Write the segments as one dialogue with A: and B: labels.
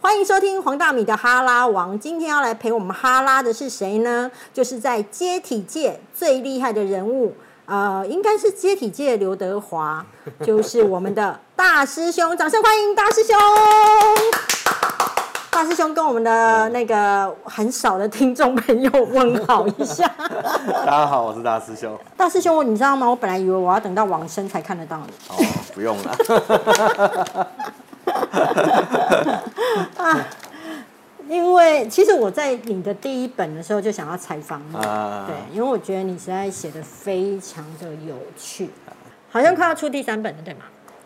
A: 欢迎收听黄大米的哈拉王。今天要来陪我们哈拉的是谁呢？就是在接体界最厉害的人物，呃，应该是接体界刘德华，就是我们的大师兄。掌声欢迎大师兄！大师兄跟我们的那个很少的听众朋友问好一下。
B: 大家好，我是大师兄。
A: 大师兄，你知道吗？我本来以为我要等到往生才看得到你。
B: 哦，不用了。
A: 啊，因为其实我在你的第一本的时候就想要采访你，
B: 啊。
A: 对，因为我觉得你实在写的非常的有趣，好像快要出第三本了，对吗？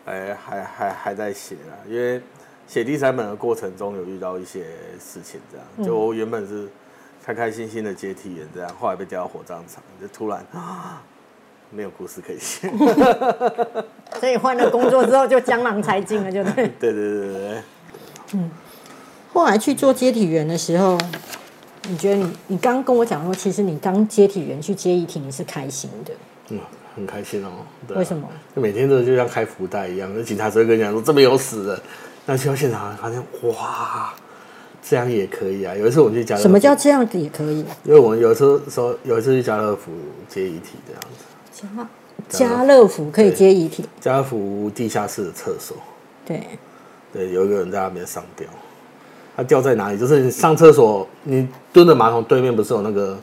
B: 哎，还还还在写啦，因为写第三本的过程中有遇到一些事情，这样就我原本是开开心心的接替员，这样后来被调到火葬场，就突然啊没有故事可以写。
A: 所以换了工作之后就江郎才尽了，就对。
B: 对对对对对，
A: 后来去做接体员的时候，你觉得你你刚刚跟我讲说，其实你当接体员去接遗体，你是开心的，
B: 嗯，很开心哦。对啊
A: 为什么？
B: 就每天都就像开福袋一样，那警察只会跟你讲说这边有死人，那去到现场发现哇，这样也可以啊。有一次我们去家乐福，
A: 什么叫这样子也可以？
B: 因为我们有一次说有一次去家乐福接遗体这样子，
A: 家家乐福可以接遗体，
B: 家乐福地下室的厕所，
A: 对，
B: 对，有一个人在那边上吊，他吊在哪里？就是你上厕所，你蹲的马桶对面不是有那个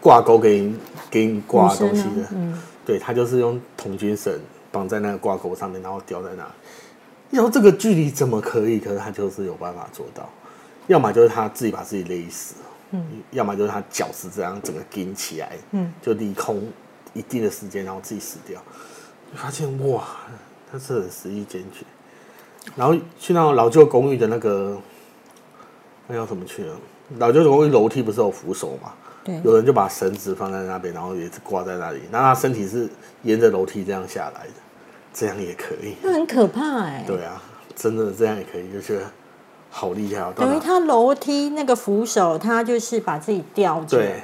B: 挂钩给你给你挂东西的？
A: 嗯，
B: 对他就是用童军绳绑在那个挂钩上面，然后吊在那。里。然后这个距离怎么可以？可是他就是有办法做到，要么就是他自己把自己勒死，嗯，要么就是他脚是这样整个顶起来，
A: 嗯，
B: 就离空一定的时间，然后自己死掉。你发现哇，他是很实意坚决。然后去那种老旧公寓的那个，那叫什么去啊？老旧公寓楼梯不是有扶手嘛？
A: 对，
B: 有人就把绳子放在那边，然后也是挂在那里，然后他身体是沿着楼梯这样下来的，这样也可以。
A: 那很可怕哎、
B: 对啊，真的这样也可以，就觉得好厉害
A: 等于他楼梯那个扶手，他就是把自己吊着，
B: 对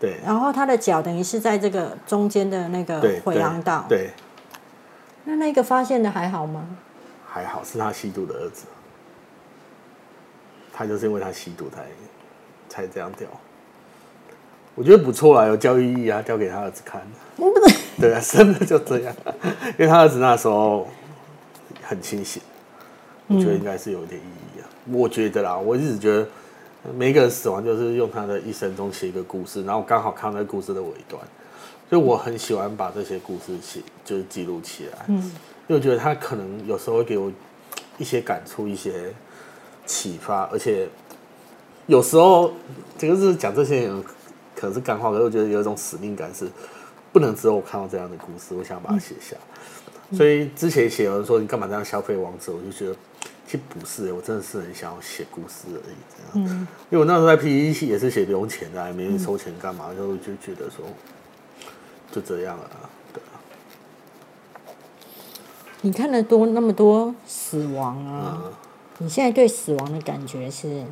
B: 对
A: 然后他的脚等于是在这个中间的那个回廊道。
B: 对，对
A: 那那个发现的还好吗？
B: 还好是他吸毒的儿子，他就是因为他吸毒才才这样掉。我觉得不错啦，有教育意义啊，掉给他儿子看。对啊，真的就这样，因为他儿子那时候很清醒，我觉得应该是有点意义啊。我觉得啦，我一直觉得每一个人死亡就是用他的一生中写一个故事，然后刚好看到那个故事的尾端，所以我很喜欢把这些故事写，就是记录起来。嗯，因为我觉得他可能有时候会给我一些感触、一些启发，而且有时候这个是讲这些人可能是干话，可是我觉得有一种使命感是。不能只有我看到这样的故事，我想把它写下。所以之前写有人说你干嘛这样消费王者，我就觉得其实不是、我真的是很想要写故事而已。这样，因为我那时候在 PPT 也是写不用钱的，也没人收钱干嘛，就就觉得说就这样了啊，对啊。
A: 你看了多那么多死亡啊，你现在对死亡的感觉是？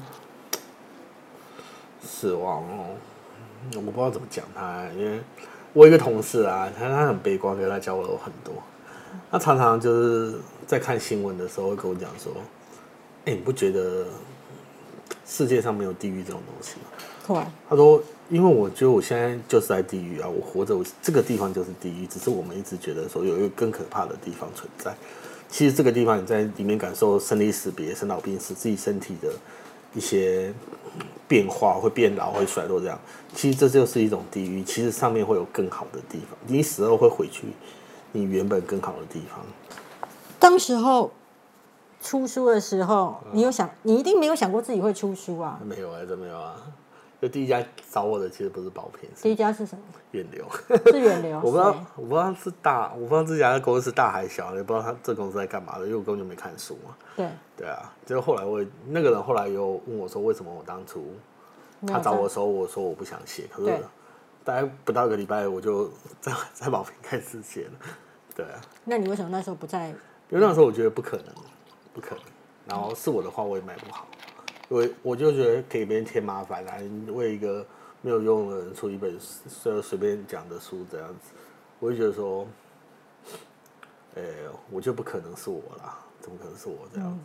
B: 死亡哦，我不知道怎么讲他，因为我有一个同事啊，他他很悲观，可是他教了我很多。他常常就是在看新闻的时候会跟我讲说：“哎、你不觉得世界上没有地狱这种东西吗
A: 对，？”
B: 他说：“因为我觉得我现在就是在地狱啊，我活着，我这个地方就是地狱，只是我们一直觉得说有一个更可怕的地方存在。其实这个地方你在里面感受生离死别、生老病死，自己身体的一些变化，会变老、会衰落，这样，其实这就是一种地狱。其实上面会有更好的地方，你死后会回去你原本更好的地方。
A: 当时候出书的时候，你有想，你一定没有想过自己会出书啊？
B: 没有啊，真没有啊。就第一家找我的其实不是宝片，
A: 第一家是什么？
B: 远流。
A: 是远流。
B: 我不知道，我不知道是大，我不知道这家公司大还小，也不知道他这公司在干嘛的，因为我根本就没看书嘛。
A: 对，
B: 对啊，就后来我也那个人后来又问我说，为什么我当初他找我的时候，我说我不想写，可是
A: 对
B: 大概不到一个礼拜，我就在在宝瓶开始写了。对啊，
A: 那你为什么那时候不在？
B: 因为那时候我觉得不可能，不可能。然后是我的话，我也卖不好，因为我就觉得给别人添麻烦来为一个没有用的人出一本随随便讲的书这样子，我就觉得说，呃、我就不可能是我啦，怎么可能是我这样子？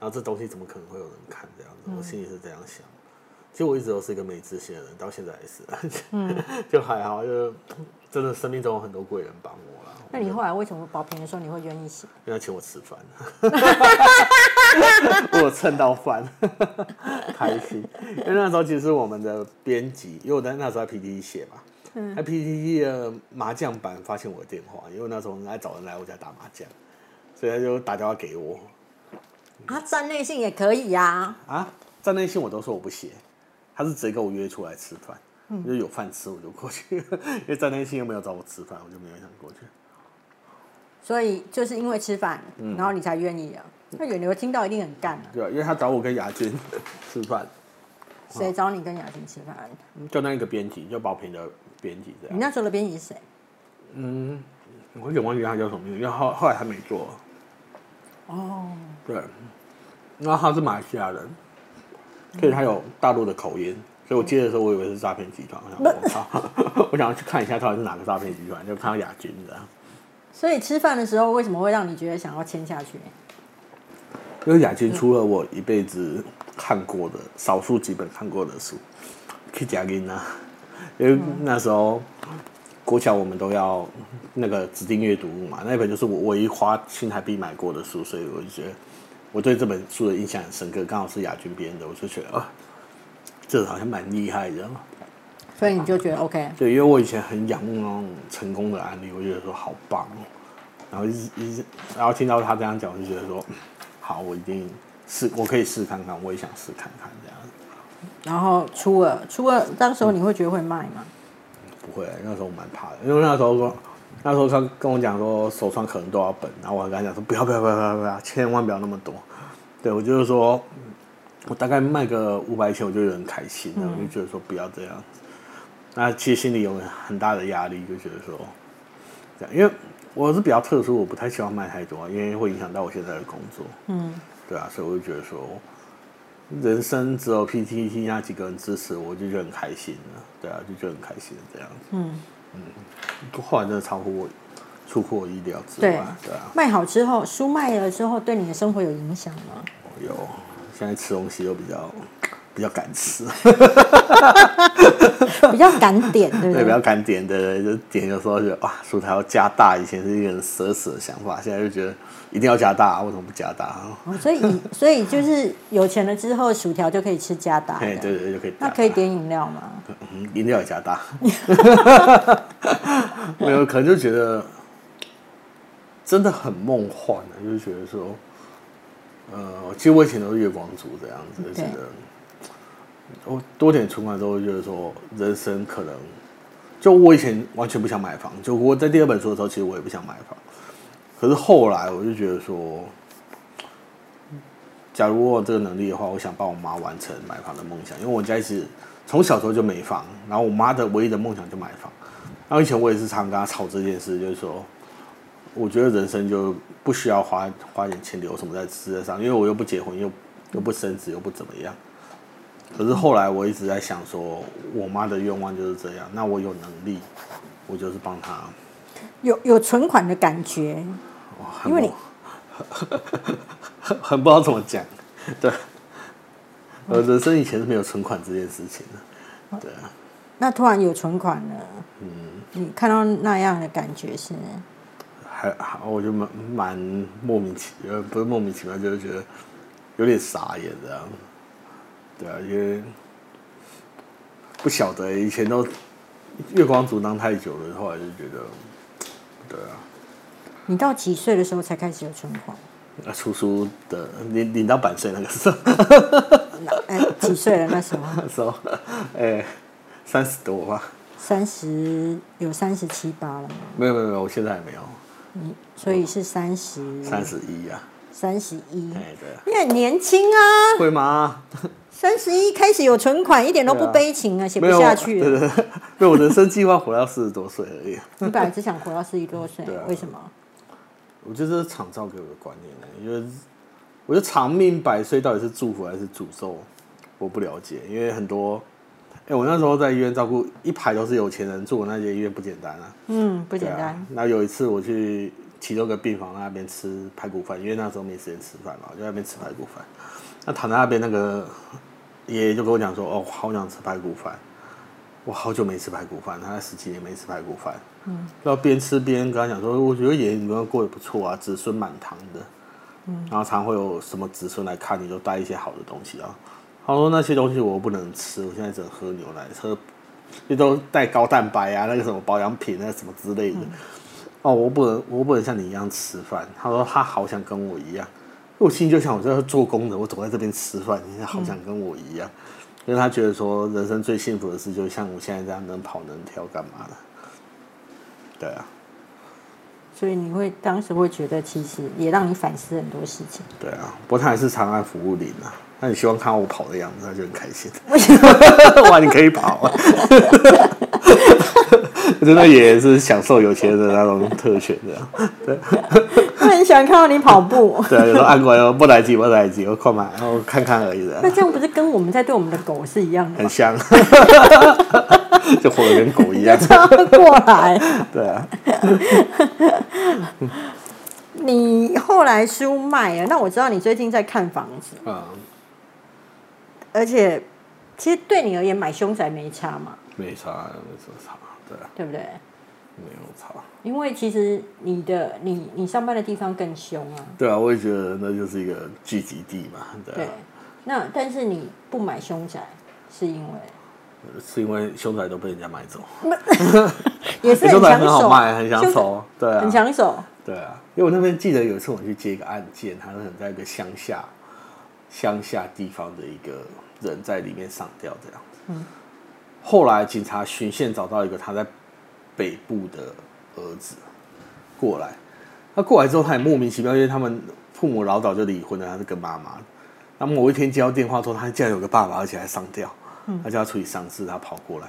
B: 然后这东西怎么可能会有人看这样子？我心里是这样想。其实我一直都是一个没自信的人，到现在也是，就还好，就真的生命中有很多贵人帮我了。
A: 那你后来为什么保平的时候你会愿意写？
B: 因为他请我吃饭，我蹭到饭，开心。因为那时候其实我们的编辑，因为我在那时候在 PPT 写嘛，在 PPT 的麻将版发现我的电话，因为那时候很爱找人来我家打麻将，所以他就打电话给我。
A: 啊，站内信也可以呀。
B: 啊，站内信我都说我不写，他是直接跟我约出来吃饭，就有饭吃我就过去，因为张天心又没有找我吃饭，我就没有想过去。
A: 所以就是因为吃饭，然后你才愿意啊。那远流听到一定很干啊。
B: 对啊，因为他找我跟雅君 吃饭，
A: 谁找你跟雅君吃饭？
B: 就那一个编辑，就保平的编辑这样。
A: 你那时候的编辑是谁？
B: 嗯，我有点忘记他叫什么名字，因为后后来他没做。
A: 哦，
B: 对，然后他是马来西亚人，所以他有大陆的口音，所以我接的时候我以为是诈骗集团，我想 我想要去看一下到底是哪个诈骗集团，就看到雅君这样。
A: 所以吃饭的时候为什么会让你觉得想要签下去？
B: 因为雅君出了我一辈子看过的少数几本看过的书，去贾金啊，因为那时候国小我们都要那个指定阅读物嘛，那本就是我唯一花新台币买过的书，所以我就觉得我对这本书的印象很深刻，刚好是亚军编的，我就觉得啊，这好像蛮厉害的。
A: 所以你就觉得 OK？
B: 对，因为我以前很仰慕那种成功的案例，我觉得说好棒哦。然后一直一直，然后听到他这样讲，我就觉得说，好，我一定试，我可以试看看，我也想试看看这样。
A: 然后初二，初二当时候你会觉得会卖吗？
B: 不会，那时候我蛮怕的，因为那时候说，那时候他跟我讲说手上可能多少本，然后我还跟他讲说不要不要不要不要不要，千万不要那么多。对我就是说，我大概卖个五百千，我就有点开心了，我就觉得说不要这样。那其实心里有很大的压力，就觉得说，这样，因为我是比较特殊，我不太希望卖太多，因为会影响到我现在的工作。
A: 嗯，
B: 对啊，所以我就觉得说，人生只有 PTT 那几个人支持我，就觉得很开心了。对啊，就觉得很开心这样。
A: 嗯
B: 嗯，后来真的超乎我出乎我意料之外。对啊，
A: 卖好之后，书卖了之后，对你的生活有影响吗？
B: 有现在吃东西又比较比较敢吃，
A: 比较敢点，对不
B: 对，
A: 对？
B: 比较敢点的，就点有时候觉得哇，薯条要加大，以前是一个很奢侈的想法，现在就觉得一定要加大，为什么不加大？
A: 哦所以以所以就是有钱了之后，薯条就可以吃加大。
B: 对对对，就可以。
A: 那可以点饮料吗？
B: 嗯，饮料也加大，没有，可能就觉得真的很梦幻的，就是觉得说，呃，其实我以前都是月光族这样子，就觉得我多点存款之后，会觉得说人生可能，就我以前完全不想买房，就我在第二本书的时候，其实我也不想买房，可是后来我就觉得说。假如我有这个能力的话，我想帮我妈完成买房的梦想，因为我家一直从小时候就没房，然后我妈的唯一的梦想就买房。然后以前我也是常跟她吵这件事，就是说，我觉得人生就不需要花花点钱留什么在世界上，因为我又不结婚，又又不生子，又不怎么样。可是后来我一直在想说，我妈的愿望就是这样，那我有能力，我就是帮她。
A: 有有存款的感觉，
B: 哇
A: 因为你
B: 很 很不知道怎么讲，对，我人生以前是没有存款这件事情的，对啊，
A: 那突然有存款了，
B: 嗯，
A: 你看到那样的感觉是？
B: 还还我就蛮蛮莫名其妙不是莫名其妙，就是觉得有点傻眼这样，对啊，因为不晓得以前都月光族当太久了，后来就觉得，对啊，
A: 你到几岁的时候才开始有存款？
B: 啊出书的领领到版税那个时候，
A: 几岁了那时候？
B: 那时候，哎、三十多吧。
A: 三十有三十七八了吗？
B: 没有没有没有，我现在还没有
A: 你所以是三十
B: 三十一啊。
A: 三十一，
B: 哎，对啊，
A: 你很年轻啊，
B: 会吗？
A: 三十一开始有存款，一点都不悲情啊，写不下去了。
B: 对我人生计划活到四十多岁而已。
A: 你本来只想活到四十多岁为什么？
B: 我觉得这是厂造给我的观念呢，因为我觉得长命百岁到底是祝福还是诅咒，我不了解。因为很多，哎、我那时候在医院照顾一排都是有钱人，住我那间医院不简单啊。
A: 嗯，不简单。。
B: 那有一次我去其中一个病房那边吃排骨饭，因为那时候没时间吃饭嘛，就在那边吃排骨饭。那躺在那边那个爷爷就跟我讲说：“哦，好想吃排骨饭。”我好久没吃排骨饭，他十几年没吃排骨饭。嗯，然后边吃边跟他讲说：“我觉得爷爷你们过得不错啊，子孙满堂的。”嗯，然后常会有什么子孙来看你，就带一些好的东西啊。他说那些东西我不能吃，我现在只能喝牛奶，喝那都带高蛋白啊，那个什么保养品那什么之类的。哦，我不能，我不能像你一样吃饭。他说他好想跟我一样，我心里就想，我在做工的，我走在这边吃饭，你好想跟我一样。因为他觉得说，人生最幸福的事，就像我现在这样能跑能跳，干嘛的？对啊。
A: 所以你会当时会觉得，其实也让你反思很多事情。
B: 对啊，不过他还是长安服务林啊。那你希望看到我跑的样子，他就很开心。哇，你可以跑啊！真的也是享受有钱人的那种特权的。对，
A: 他很喜欢看到你跑步。
B: 对啊，有时候按过来，不来急，不来急，我快慢，然后看看而已的。
A: 那这样不是跟我们在对我们的狗是一样的？
B: 很像，就活得跟狗一样。
A: 过来。
B: 对啊。
A: 你后来书卖了，那我知道你最近在看房子。嗯。而且，其实对你而言，买凶宅没差嘛？
B: 没差，没什么差，对啊，
A: 对不对？
B: 没有差，
A: 因为其实你的你你上班的地方更凶啊。
B: 对啊，我也觉得那就是一个聚集地嘛。对。
A: 那但是你不买凶宅，是因为？
B: 是因为凶宅都被人家买走。
A: 也是很抢手，
B: 很抢手，对啊，
A: 很抢手。
B: 对啊，因为我那边记得有一次我去接一个案件，他是在一个乡下乡下地方的一个。人在里面上吊这样子，嗯，后来警察巡线找到一个他在北部的儿子过来，他过来之后他也莫名其妙，因为他们父母老早就离婚了，他是跟妈妈。那某一天接到电话说他竟然有个爸爸，而且还上吊，他就要处理丧事，他跑过来，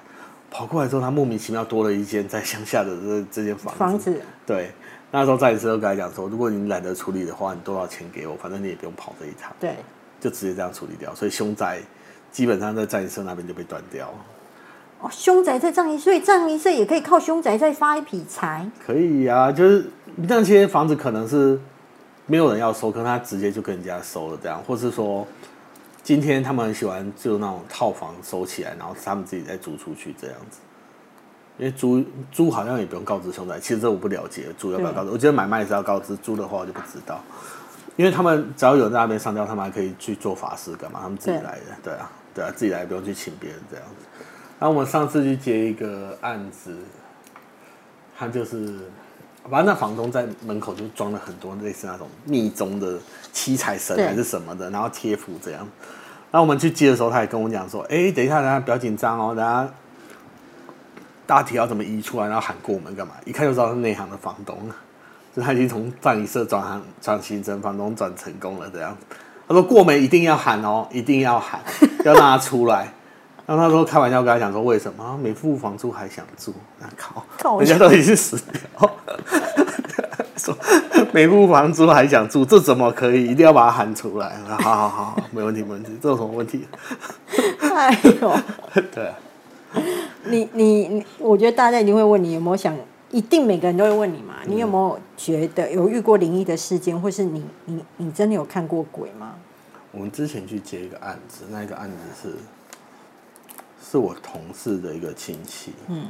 B: 跑过来之后他莫名其妙多了一间在乡下的这这间房子，
A: 房子，
B: 对，那时候在时候跟他讲说，如果你懒得处理的话，你多少钱给我，反正你也不用跑这一趟，
A: 对，
B: 就直接这样处理掉，所以凶宅。基本上在战医社那边就被断掉。
A: 哦，凶宅在藏医社，藏医社也可以靠凶宅再发一笔财。
B: 可以啊，就是那些房子可能是没有人要收，可能他直接就跟人家收了这样，或是说今天他们很喜欢就那种套房收起来，然后他们自己再租出去这样子。因为租租好像也不用告知凶宅，其实这我不了解，租要不要告知？我觉得买卖是要告知，租的话我就不知道。因为他们只要有人在那边上吊，他们还可以去做法事干嘛？他们自己来的，对啊，对啊，自己来不用去请别人这样子。然后我们上次去接一个案子，他就是，反正那房东在门口就装了很多类似那种密宗的七彩神还是什么的，然后贴符这样。然后我们去接的时候，他也跟我讲说：“哎，等一下，等下不要紧张哦，等下大体要怎么移出来，然后喊过门干嘛？一看就知道是内行的房东。”就他已经从葬仪社转行转行成房东转成功了，这样他说过门一定要喊哦，一定要喊，要让他出来。然后他说开玩笑跟他讲说为什么？没付房租还想住？那靠，人家都已经死掉。说没付房租还想住，这怎么可以？一定要把他喊出来。好好好，没问题没问题，这有什么问题？
A: 哎呦，
B: 对。
A: 你你你，我觉得大家一定会问你有没有想。一定每个人都会问你嘛？你有没有觉得有遇过灵异的事件，或是你你你真的有看过鬼吗？
B: 我们之前去接一个案子，那一个案子是是我同事的一个亲戚，嗯，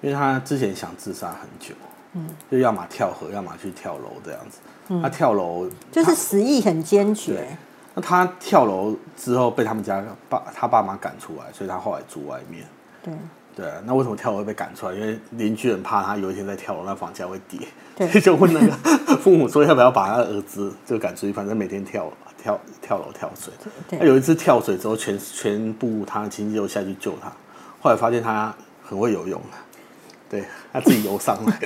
B: 因为他之前想自杀很久，嗯，就要么跳河，要么去跳楼这样子。他跳楼
A: 就是死意很坚决。
B: 那他跳楼之后被他们家爸他爸妈赶出来，所以他后来住外面。
A: 对。
B: 对，那为什么跳楼会被赶出来？因为邻居很怕他有一天在跳楼，那房价会跌，对 就问那个父母说要不要把他儿子就赶出去，反正每天跳跳跳楼跳水。他有一次跳水之后，全全部他的亲戚都下去救他，后来发现他很会游泳，对他自己游上来。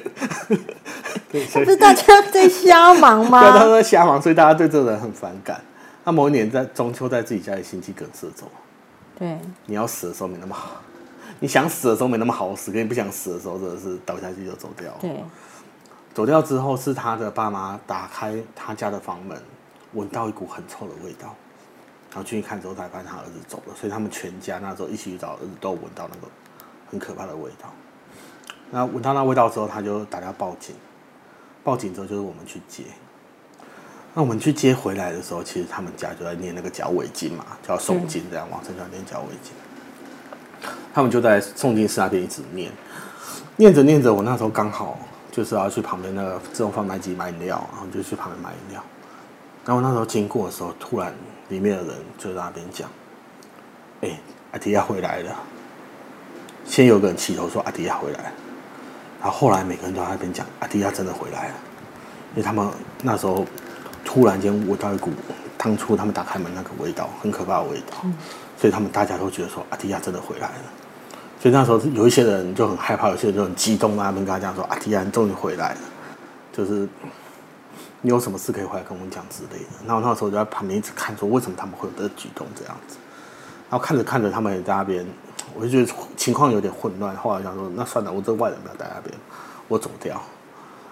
A: 对，不是大家在瞎忙吗？
B: 对，他在瞎忙，所以大家对这个人很反感。他某一年在中秋，在自己家里心肌梗塞走。
A: 对，
B: 你要死的时候没那么好。你想死的时候没那么好死，跟你不想死的时候真的是倒下去就走掉。
A: 对，
B: 走掉之后是他的爸妈打开他家的房门，闻到一股很臭的味道，然后进去看之后才发现他儿子走了，所以他们全家那时候一起去找儿子，都闻到那个很可怕的味道。那闻到那味道之后，他就打电话报警，报警之后就是我们去接。那我们去接回来的时候，其实他们家就在念那个脚尾经嘛，叫诵经这样，往生叫念脚尾经。他们就在诵经室那边一直念，念着念着，我那时候刚好就是要去旁边那个自动贩卖机买饮料，然后就去旁边买饮料。然后那时候经过的时候，突然里面的人就在那边讲：“哎，阿迪亚回来了。”先有个人起头说阿迪亚回来了，然后后来每个人都在那边讲阿迪亚真的回来了，因为他们那时候突然间闻到一股当初他们打开门那个味道，很可怕的味道，所以他们大家都觉得说阿迪亚真的回来了。所以那时候有一些人就很害怕，有些人就很激动，那边跟他讲说阿迪安终于回来了，就是你有什么事可以回来跟我们讲之类的。然后那时候就在旁边一直看，说为什么他们会有这个举动这样子。然后看着看着，他们也在那边，我就觉得情况有点混乱。后来想说，那算了，我这个外人不要在那边，我走掉。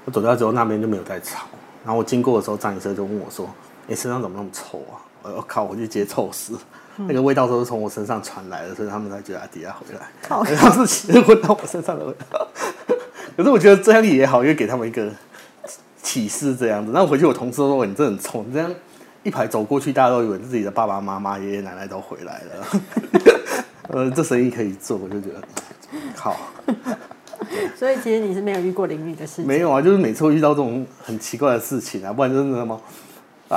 B: 我走掉之后，那边就没有再吵。然后我经过的时候，张医生就问我说：“你身上怎么那么臭啊？”我靠，我就直接臭死，那个味道都是从我身上传来的，所以他们才觉得阿迪亚回来。
A: 靠
B: 他是其实闻到我身上的味道。可是我觉得这样也好，因为给他们一个启示这样子。那回去我同事都说你这很臭，你这样一排走过去，大家都以为自己的爸爸妈妈、爷爷奶奶都回来了。呃，这生意可以做，我就觉得好。
A: 所以其实你是没有遇过淋雨的事情。
B: 没有啊，就是每次会遇到这种很奇怪的事情啊，不然就是什么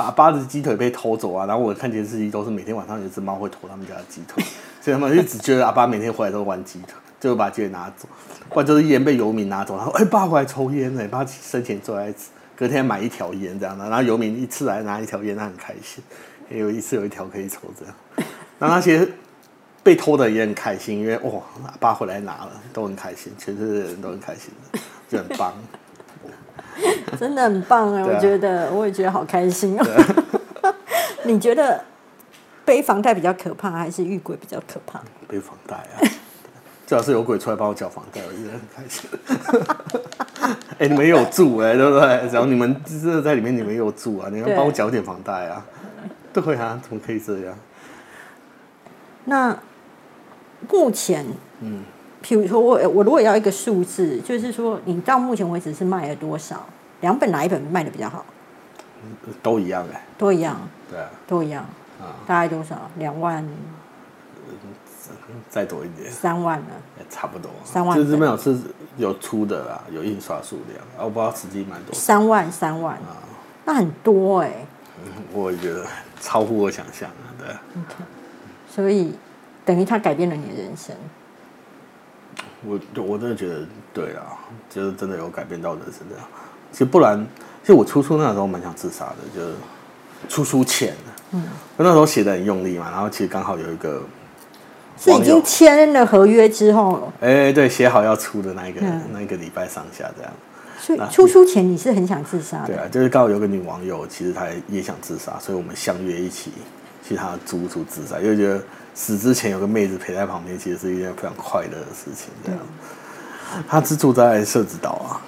B: 啊，八只鸡腿被偷走啊，然后我看电视机都是每天晚上有只猫会偷他们家的鸡腿，所以他们就只觉得阿爸每天回来都玩鸡腿，就把鸡腿拿走，不然就是烟被游民拿走，然后哎爸回来抽烟呢，爸生前最爱吃，隔天买一条烟这样的，然后游民一次来拿一条烟，他很开心，也有一次有一条可以抽这样，那那些。被偷的也很开心，因为哇，阿爸回来拿了，都很开心，全世界的人都很开心，就很棒。
A: 真的很棒啊！我觉得，我也觉得好开心哦。你觉得背房贷比较可怕，还是遇鬼比较可怕？
B: 背房贷啊，最好是有鬼出来帮我缴房贷，我觉得很开心。哎，你们有住哎，对不对？然后你们真的在里面，你们有住啊，你们帮我缴点房贷啊。对啊，怎么可以这样？
A: 那。目前，嗯，譬如说，我我如果要一个数字，就是说，你到目前为止是卖了多少？两本哪一本卖的比较好？
B: 都一样哎，
A: 都一样，
B: 对啊，
A: 都一样啊，大概多少？两万？
B: 再多一点，
A: 三万了，
B: 差不多，
A: 三万。
B: 就是没有是有出的啦，有印刷数量，我不知道实际蛮多。
A: 三万，三万啊，那很多哎。
B: 我觉得超乎我想象啊，对。
A: OK，所以。等于他改变了你的人生。
B: 我我真的觉得对啊，就是真的有改变到人生这样。其实不然，其实我初初那时候蛮想自杀的，就是出书前，嗯，那时候写的很用力嘛，然后其实刚好有一个
A: 是已经签了合约之后，
B: 哎，对，写好要出的那一个那一个礼拜上下这样。
A: 所以出书前你是很想自杀的，
B: 对啊，就是刚好有个女网友，其实她也想自杀，所以我们相约一起去她租住自杀，因为觉得。死之前有个妹子陪在旁边，其实是一件非常快乐的事情。这样，他是住在社子岛啊，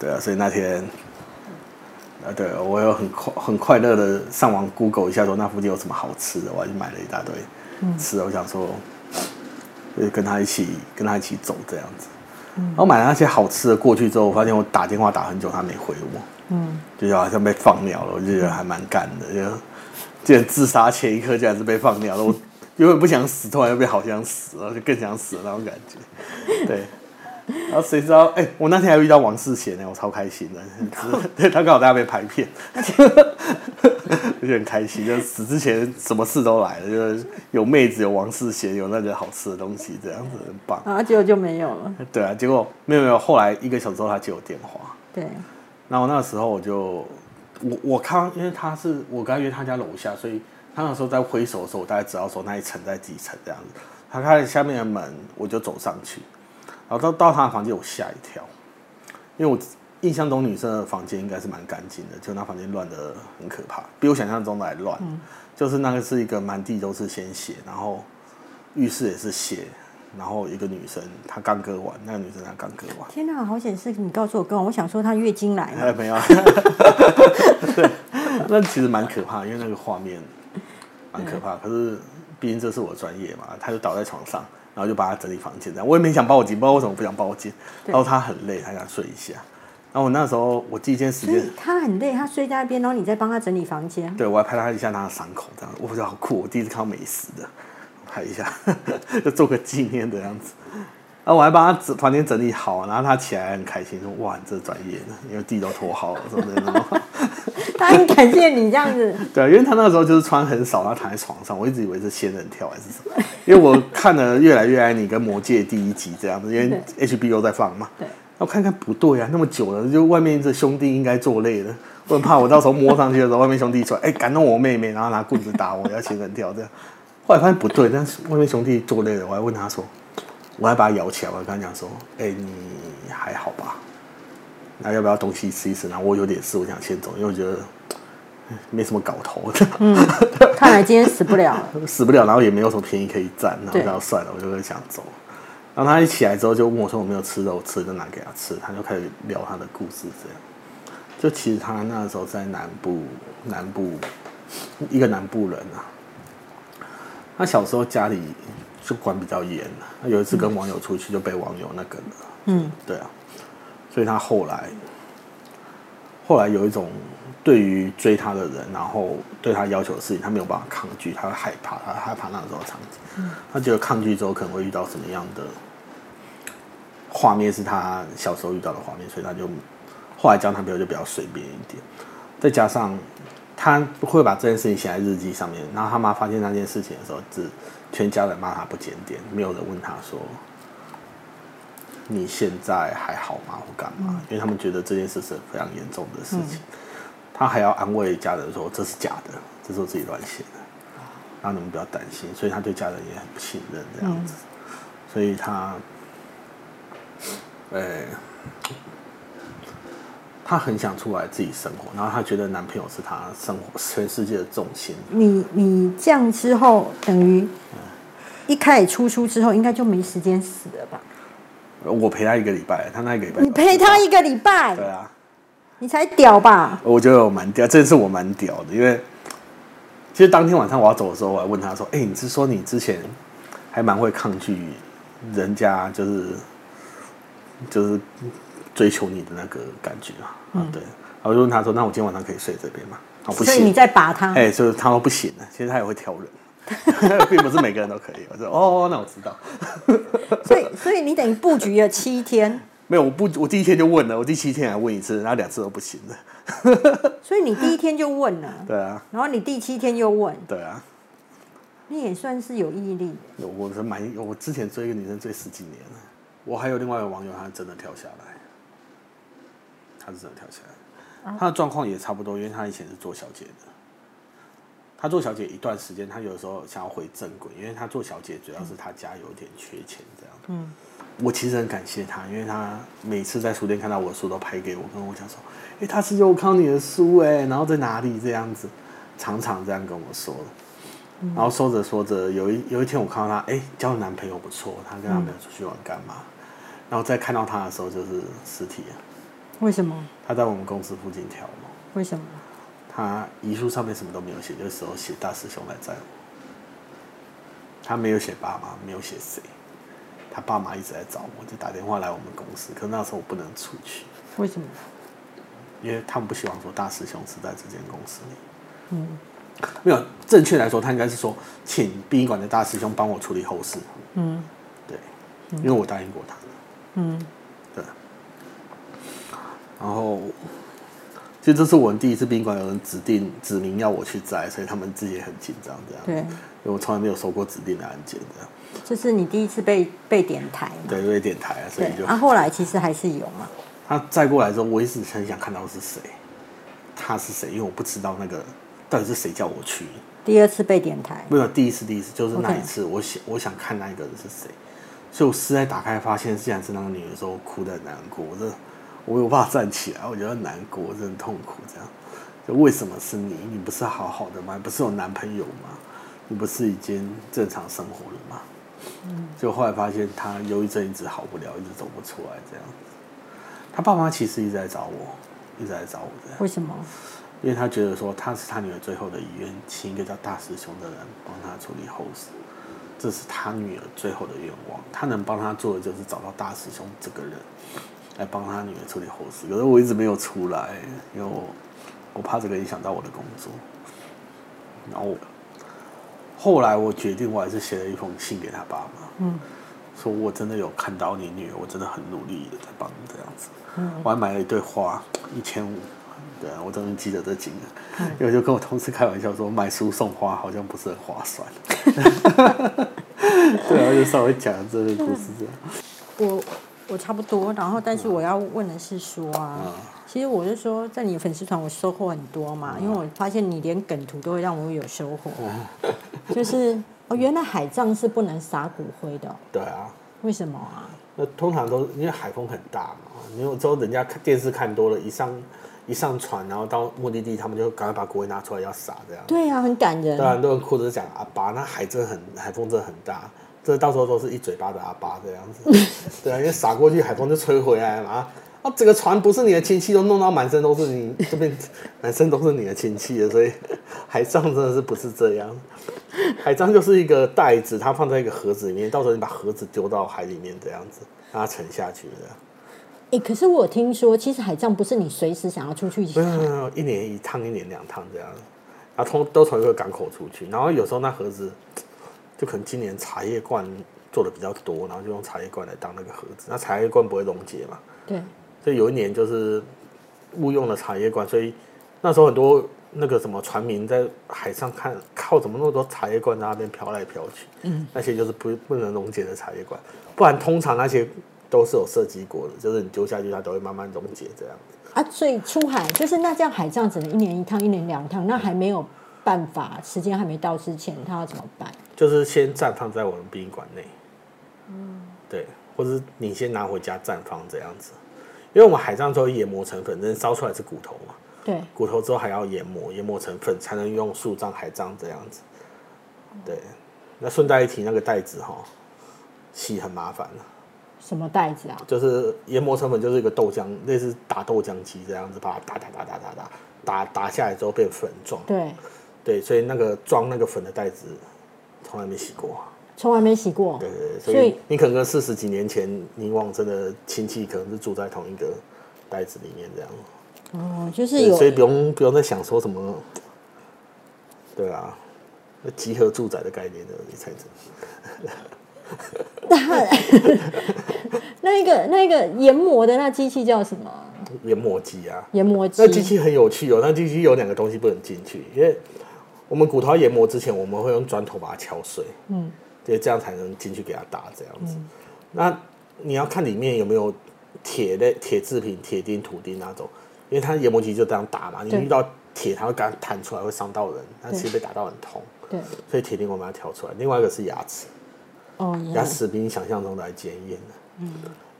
B: 对啊，所以那天，啊，对我有很快很快乐的上网 Google 一下，说那附近有什么好吃的，我还去买了一大堆吃的。我想说，就跟他一起跟他一起走这样子。然后买了那些好吃的过去之后，我发现我打电话打很久，他没回我，嗯，就好像被放鸟了。我就觉得还蛮干的，就竟然自杀前一刻竟然是被放鸟了。我。因为不想死，突然又变好想死，然后就更想死的那种感觉。对，然后谁知道？哎，我那天还遇到王世贤呢，我超开心的。对他刚好在那边拍片，就很开心。就死之前什么事都来了，就是有妹子，有王世贤，有那个好吃的东西，这样子很棒。
A: 啊，结果就没有了。
B: 对啊，结果没有没有。后来一个小时后，他接我电话。
A: 对。
B: 然后那时候我就我我看，因为他是我刚约他家楼下，所以。他那时候在挥手的时候，我大概知道说那一层在几层这样子。他开了下面的门，我就走上去，然后到到他的房间，我吓一跳，因为我印象中女生的房间应该是蛮干净的，就那房间乱的很可怕，比我想象中的还乱。就是那个是一个满地都是鲜血，然后浴室也是血，然后一个女生她刚割完，那个女生她刚割完。
A: 天哪，好险是你告诉我跟我想说她月经来了。
B: 哎 没有。对，那其实蛮可怕，因为那个画面。很可怕，可是毕竟这是我专业嘛，他就倒在床上，然后就把他整理房间这样。我也没想报警，不知道为什么不想报警。然后他很累，他想睡一下，然然后我那时候我第一件时间，
A: 他很累，他睡在那边，然后你在帮他整理房间。
B: 对我还拍他一下他的伤口，这样我觉得好酷，我第一次看到美食的，拍一下，就做个纪念的样子。然后我还帮他整房间整理好，然后他起来很开心，说：“哇，你这专业的，因为地都拖好了什么的。”然后
A: 他很感谢你这样子。
B: 对，因为他那个时候就是穿很少，然后躺在床上，我一直以为是仙人跳还是什么，因为我看了《越来越爱你》跟《魔戒》第一集这样子，因为 HBO 在放嘛。
A: 对。
B: 我看看不对啊，那么久了，就外面这兄弟应该做累了，我很怕我到时候摸上去的时候，外面兄弟出来，哎、敢弄我妹妹，然后拿棍子打我，要仙人跳这样。后来发现不对，但是外面兄弟做累了，我还问他说，我还把他摇起来，我还跟他讲说，哎、你还好吧？那要不要东西吃一吃？然后我有点事，我想先走，因为我觉得哎没什么搞头，嗯
A: 看来今天死不了了。
B: 死不了，然后也没有什么便宜可以占，然后
A: 对
B: 然后算了，我就会想走。然后他一起来之后就问我说：“我没有吃肉，吃就拿给他吃。”他就开始聊他的故事，这样。就其实他那时候在南部，南部一个南部人啊，他小时候家里就管比较严啊他有一次跟网友出去就被网友那个了，
A: 嗯，
B: 对啊，所以他后来后来有一种对于追他的人，然后对他要求的事情，他没有办法抗拒，他会害怕，他害怕那时候场景，他觉得抗拒之后可能会遇到什么样的画面是他小时候遇到的画面，所以他就后来交男朋友就比较随便一点，再加上他会把这件事情写在日记上面，然后他妈发现那件事情的时候，只全家人骂他不检点，没有人问他说你现在还好吗？或干嘛？因为他们觉得这件事是非常严重的事情，他还要安慰家人说这是假的，这是我自己乱写的，让你们不要担心。所以他对家人也很不信任这样子，所以他，呃、他很想出来自己生活，然后他觉得男朋友是他生活全世界的重心。
A: 你你这样之后，等于一开始出书之后，应该就没时间死了吧？
B: 我陪他一个礼拜，他那一个礼拜
A: 你陪他一个礼拜
B: 对，啊，
A: 你才屌吧？
B: 我觉得我蛮屌，这次我蛮屌的，因为其实当天晚上我要走的时候，我还问他说：“哎、你是说你之前还蛮会抗拒人家就是就是追求你的那个感觉啊？”啊，对。然后我就问他说：“那我今天晚上可以睡这边吗？”哦，不行。
A: 所以你在拔他。
B: 哎、就是他说不行了，其实他也会挑人，并不是每个人都可以。我说：“哦，那我知道。”
A: 所以所以你等于布局了七天，
B: 没有，我不，我第一天就问了，我第七天还问一次，然后两次都不行了。
A: 所以你第一天就问了，
B: 对啊，
A: 然后你第七天又问，
B: 对啊。
A: 你也算是有毅力。
B: 有我是蛮，我之前追一个女生追十几年了，我还有另外一个网友，他真的跳下来，他是真的跳下来，他的状况也差不多，因为他以前是做小姐的，他做小姐一段时间，她有的时候想要回正轨，因为她做小姐主要是她家有一点缺钱这样。嗯，我其实很感谢她，因为她每次在书店看到我的书都拍给我，跟我讲说，哎、他是有看到你的书哎、然后在哪里这样子，常常这样跟我说。然后说着说着，有一有一天我看到她，哎，交的男朋友不错，她跟她男朋友出去玩干嘛？然后再看到她的时候，就是尸体啊，
A: 为什么？
B: 她在我们公司附近跳楼。
A: 为什么？
B: 她遗书上面什么都没有写，就是时候写大师兄来载我。他没有写爸妈，没有写谁。他爸妈一直在找我，就打电话来我们公司，可是那时候我不能出去，
A: 为什么？
B: 因为他们不希望说大师兄是在这间公司里。嗯，没有，正确来说，他应该是说，请殡仪馆的大师兄帮我处理后事。
A: 嗯
B: 对，因为我答应过他的。
A: 嗯，
B: 对。然后，其实这是我们第一次宾馆有人指定指名要我去摘，所以他们自己也很紧张这样。
A: 对，
B: 因为我从来没有收过指定的案件这样。
A: 就是你第一次被被点台嘛？
B: 对，被点台啊，所以
A: 对，
B: 就、
A: 啊，后来其实还是有嘛。
B: 他再过来之后，我一直很想看到是谁，他是谁，因为我不知道那个到底是谁叫我去。
A: 第二次被点台，
B: 没有第一次，第一次就是那一次我想我想看那一个人是谁，所以我实在打开发现，竟然是那个女的时候，我哭的很难过，我真的我没有办法站起来，我觉得很难过，真的很痛苦。这样，就为什么是你？你不是好好的吗？不是有男朋友吗？你不是已经正常生活了吗？嗯，就后来发现他忧郁症一直好不了，一直走不出来，这样子。他爸妈其实一直在找我，一直在找我这样。
A: 为什么？
B: 因为他觉得说他是他女儿最后的遗愿，请一个叫大师兄的人帮他处理后事，这是他女儿最后的愿望。他能帮他做的就是找到大师兄这个人，来帮他女儿处理后事，可是我一直没有出来，因为我我怕这个影响到我的工作。然后后来我决定，我还是写了一封信给他爸妈，嗯，说我真的有看到你女儿，我真的很努力的在帮你这样子，嗯，我还买了一对花，一千五，对啊，我终于记得这金额，因为就跟我同事开玩笑说，买书送花好像不是很划算，对啊，就稍微讲这个故事这样。
A: 我我差不多，然后但是我要问的是说啊，其实我是说，在你的粉丝团我收获很多嘛，因为我发现你连梗图都会让我有收获，就是哦，原来海葬是不能撒骨灰的哦，
B: 对啊，
A: 为什么啊？
B: 那通常都因为海风很大嘛，因为之后人家看电视看多了，一上一上船，然后到目的地，他们就赶快把骨灰拿出来要撒这样。
A: 对啊，很感人。
B: 对，。很多人哭着讲啊，爸，那海真的很海风真的很大，这到时候都是一嘴巴的阿巴这样子。对啊，因为撒过去，海风就吹回来了嘛。啊，整个船不是你的亲戚，都弄到满身都是你这边满身都是你的亲戚的，所以海葬真的是不是这样？海葬就是一个袋子，它放在一个盒子里面，到时候你把盒子丢到海里面这样子，让它沉下去的。
A: 哎，可是我有听说，其实海葬不是你随时想要出去
B: 没有没有没有，一年一趟，一年两趟这样，然后从都从一个港口出去，然后有时候那盒子就可能今年茶叶罐做的比较多，然后就用茶叶罐来当那个盒子，那茶叶罐不会溶解嘛，
A: 对，
B: 所以有一年就是误用了茶叶罐，所以那时候很多那个什么船民在海上看靠怎么那么多茶叶罐在那边飘来飘去，嗯，那些就是不不能溶解的茶叶罐，不然通常那些都是有设计过的，就是你丢下去它都会慢慢溶解这样子。
A: 啊，所以出海就是那这样海葬只能一年一趟，一年两趟，那还没有办法，时间还没到之前，他要怎么办？
B: 就是先暂放在我们殡仪馆内，嗯，对，或者是你先拿回家暂放这样子，因为我们海葬之后研磨成粉，人烧出来是骨头嘛，
A: 对，
B: 骨头之后还要研磨，研磨成粉才能用树葬、海葬这样子，对。那顺带一提，那个袋子哈，洗很麻烦的，
A: 什么袋子啊？
B: 就是研磨成粉就是一个豆浆，类似打豆浆机这样子，把它打打打打打打打打下来之后变粉状，
A: 对，
B: 对，所以那个装那个粉的袋子从来没洗过。
A: 从来没洗过。
B: 对对对，所
A: 所以
B: 以你可能跟四十几年前你往真的亲戚可能是住在同一个袋子里面这样，
A: 哦，就是有
B: 所以不用不用再想说什么，对啊，那集合住宅的概念的你才知
A: 那个那个研磨的那机器叫什么？
B: 研磨机啊，
A: 研磨机
B: 那。机器很有趣哦，那机器有两个东西不能进去，因为我们骨头研磨之前，我们会用砖头把它敲碎，
A: 嗯，
B: 对，这样才能进去给它打这样子。那你要看里面有没有铁的、铁制品、铁钉、土钉那种，因为它研磨机就这样打嘛，你遇到铁，它会刚弹出来，会伤到人，但其实被打到很痛，
A: 对，
B: 所以铁钉我们要挑出来。另外一个是牙齿，
A: 哦，
B: 牙齿比你想象中的还坚硬呢。嗯，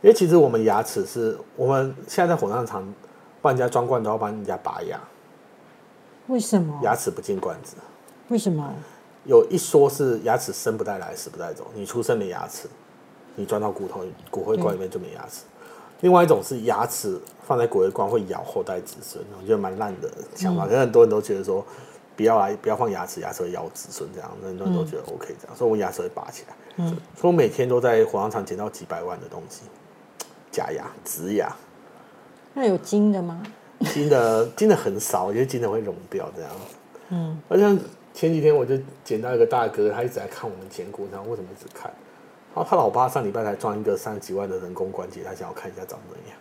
B: 因为其实我们牙齿是我们现在在火葬场帮人家装罐都要帮人家拔牙，
A: 为什么？
B: 牙齿不进罐子。
A: 为什么？
B: 有一说是牙齿生不带来，死不带走。你出生没牙齿，你钻到骨头骨灰罐里面就没牙齿。另外一种是牙齿放在骨灰罐会咬后代子孙，我觉得蛮烂的想法。可是很多人都觉得说不要来，不要放牙齿，牙齿会咬子孙这样，很多人都觉得 OK 这样，所以我牙齿会拔起来。嗯，所以我每天都在火葬场捡到几百万的东西，假牙、植牙。
A: 那有金的吗？
B: 金的金的很少，我觉得金的会融掉这样子。嗯，好像前几天我就捡到一个大哥，他一直在看我们捡骨，然后为什么一直看？然后他老爸上礼拜才装一个三十几万的人工关节，他想要看一下长怎样。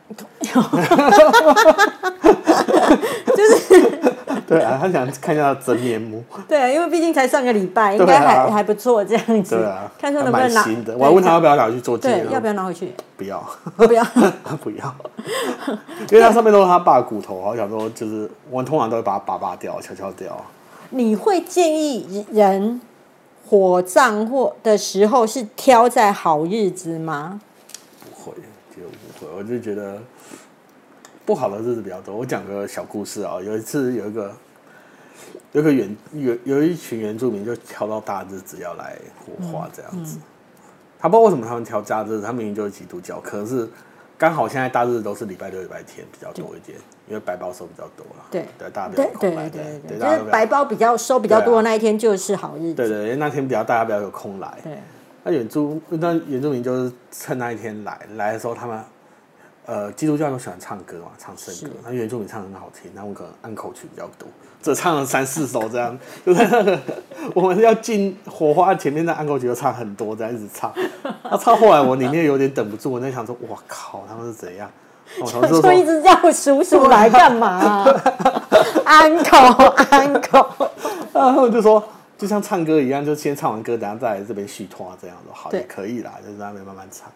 A: 就是
B: 对啊，他想看一下真面目。
A: 对啊，因为毕竟才上个礼拜，应
B: 对
A: 该还、
B: 啊
A: 还不错这样子。
B: 对啊，
A: 看说能不能拿
B: 新的。我还问他要不要拿去做纪
A: 对
B: 念，，
A: 要不要拿回去？
B: 不要，
A: 不要。
B: 不要，因为它上面都是他爸的骨头，我想说就是我们通常都会把它拔拔掉、敲敲掉。
A: 你会建议人火葬或的时候是挑在好日子吗？
B: 不会，就不会，我就觉得不好的日子比较多。我讲个小故事啊，有一次有一个有一个原有有一群原住民就挑到大日子要来火化这样子，他不知道为什么他们挑大日子，他明明就是基督教，可是刚好现在大日子都是礼拜六、礼拜天比较多一点，因为白包收比较多了。
A: 对
B: 对，大家比较有空来，
A: 对对就是白包比较收比较多的那一天就是好日子。
B: 对对，因为那天比较大家比较有空来。
A: 对
B: 那原住那原住民就是趁那一天来，来的时候他们呃，基督教都喜欢唱歌嘛，唱圣歌，那原住民唱得很好听，那我可能按口曲比较多，只唱了三四首这样，就在那个我们要进火花前面的按口曲就唱很多，这样一直唱，那唱后来我里面有点等不住，我在想说，哇靠，他们是怎样？我同事
A: 就
B: 说
A: 一直叫叔叔来干嘛、安口安口，
B: 然后 就说，就像唱歌一样，就先唱完歌，等下再来这边续拖这样子好也可以啦，就是在那边慢慢唱。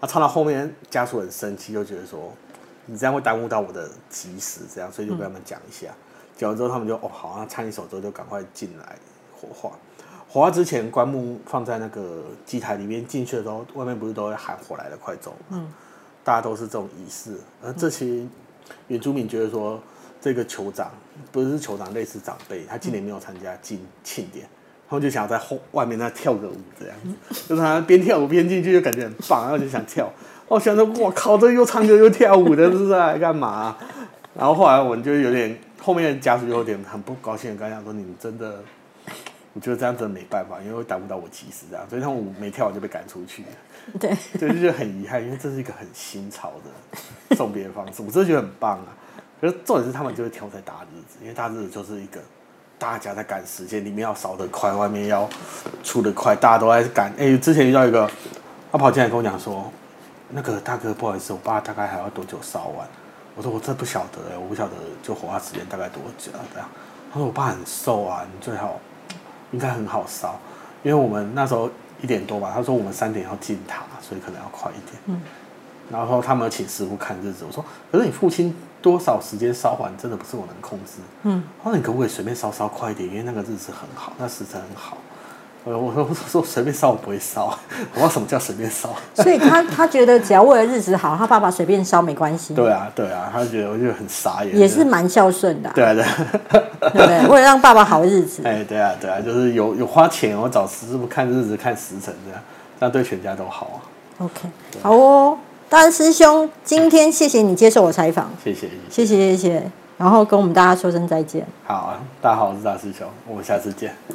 B: 那唱到后面，家属很生气，就觉得说你这样会耽误到我的吉时，这样，所以就跟他们讲一下。讲完之后，他们就哦好，那唱一首之后就赶快进来火化。火化之前，棺木放在那个祭台里面，进去的时候，外面不是都会喊“火来了，快走”嗯，大家都是这种仪式。而这些原住民觉得说，这个酋长不是酋长，类似长辈，他今年没有参加进庆典，他们就想要在后外面那跳个舞，这样子，就是他边跳舞边进去，就感觉很棒，然后就想跳。我想着，我靠，这又唱歌又跳舞的，这是在干嘛、然后后来我们就有点，后面的家属就有点很不高兴的跟他讲说：“你们真的，我觉得这样真的没办法，因为会耽误到我祭司这样，所以他们舞没跳完就被赶出去了。”
A: 对，
B: 对，就觉得很遗憾，因为这是一个很新潮的送别方式，我真的觉得很棒啊。可是重点是他们就会挑在大日子，因为大日子就是一个大家在赶时间，里面要烧得快，外面要出得快，大家都在赶。哎、之前遇到一个，他跑进来跟我讲说，那个大哥不好意思，我爸大概还要多久烧完？我说我真不晓得哎、我不晓得就火化时间大概多久啊这样。他说我爸很瘦啊，你最好应该很好烧，因为我们那时候一点多吧，他说我们三点要进塔，所以可能要快一点。嗯，然后他们有请师傅看日子，我说可是你父亲多少时间烧完，真的不是我能控制。嗯，他说你可不可以随便烧烧快一点，因为那个日子很好，那时辰很好。呃，我说我说随便烧我不会烧，我不知道什么叫随便烧。
A: 所以他他觉得只要为了日子好，他爸爸随便烧没关系，
B: 对啊，对啊，他就觉得我就很傻眼。
A: 也是蛮孝顺的啊、
B: 对啊，对啊。
A: 对不对？为了让爸爸好日子，
B: 哎，对啊，对啊，就是有有花钱，我找师傅看日子、看时辰，这样，这样对全家都好啊。
A: OK，好哦，大恩师兄，今天谢谢你接受我采访，
B: 谢谢，
A: 谢谢谢谢，然后跟我们大家说声再见。
B: 好啊，大家好，我是大师兄，我们下次见。